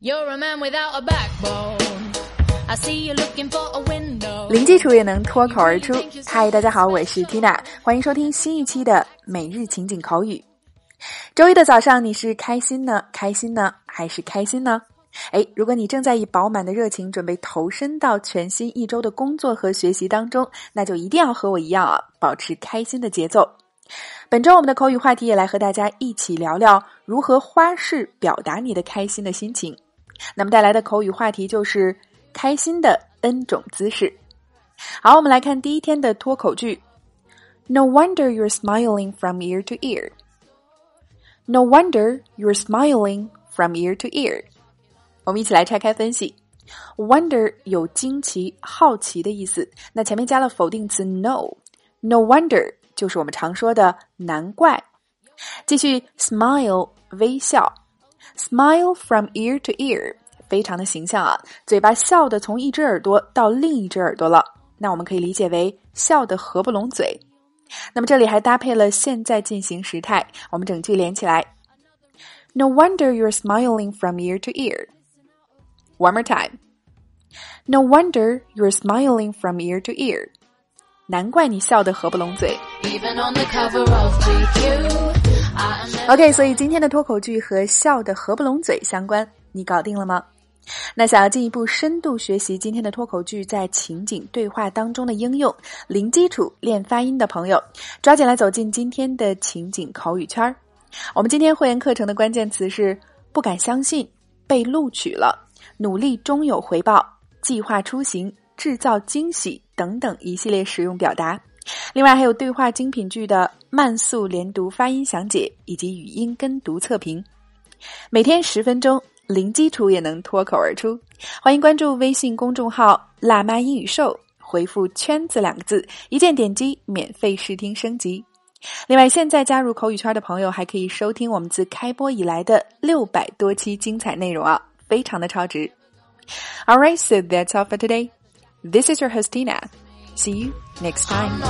You're a man without a backbone. I see you looking for a window. 零基础也能脱口而出。嗨，大家好，我是 Tina，欢迎收听新一期的每日情景口语。周一的早上，你是开心呢？开心呢？还是开心呢？哎，如果你正在以饱满的热情准备投身到全新一周的工作和学习当中，那就一定要和我一样啊，保持开心的节奏。本周我们的口语话题也来和大家一起聊聊如何花式表达你的开心的心情。那么带来的口语话题就是开心的 N 种姿势。好，我们来看第一天的脱口句。No wonder you're smiling from ear to ear. No wonder you're smiling from ear to ear. 我们一起来拆开分析。Wonder 有惊奇、好奇的意思，那前面加了否定词 no。No wonder 就是我们常说的难怪。继续，smile 微笑。Smile from ear to ear，非常的形象啊，嘴巴笑的从一只耳朵到另一只耳朵了。那我们可以理解为笑得合不拢嘴。那么这里还搭配了现在进行时态，我们整句连起来。No wonder you're smiling from ear to ear. One more time. No wonder you're smiling from ear to ear. 难怪你笑得合不拢嘴。Even on the cover of GQ. OK，所以今天的脱口剧和笑的合不拢嘴相关，你搞定了吗？那想要进一步深度学习今天的脱口剧在情景对话当中的应用，零基础练发音的朋友，抓紧来走进今天的情景口语圈儿。我们今天会员课程的关键词是不敢相信、被录取了、努力终有回报、计划出行、制造惊喜等等一系列实用表达。另外还有对话精品剧的慢速连读发音详解以及语音跟读测评，每天十分钟，零基础也能脱口而出。欢迎关注微信公众号“辣妈英语秀”，回复“圈子”两个字，一键点击免费试听升级。另外，现在加入口语圈的朋友还可以收听我们自开播以来的六百多期精彩内容啊，非常的超值。All right, so that's all for today. This is your host Tina. See you next time.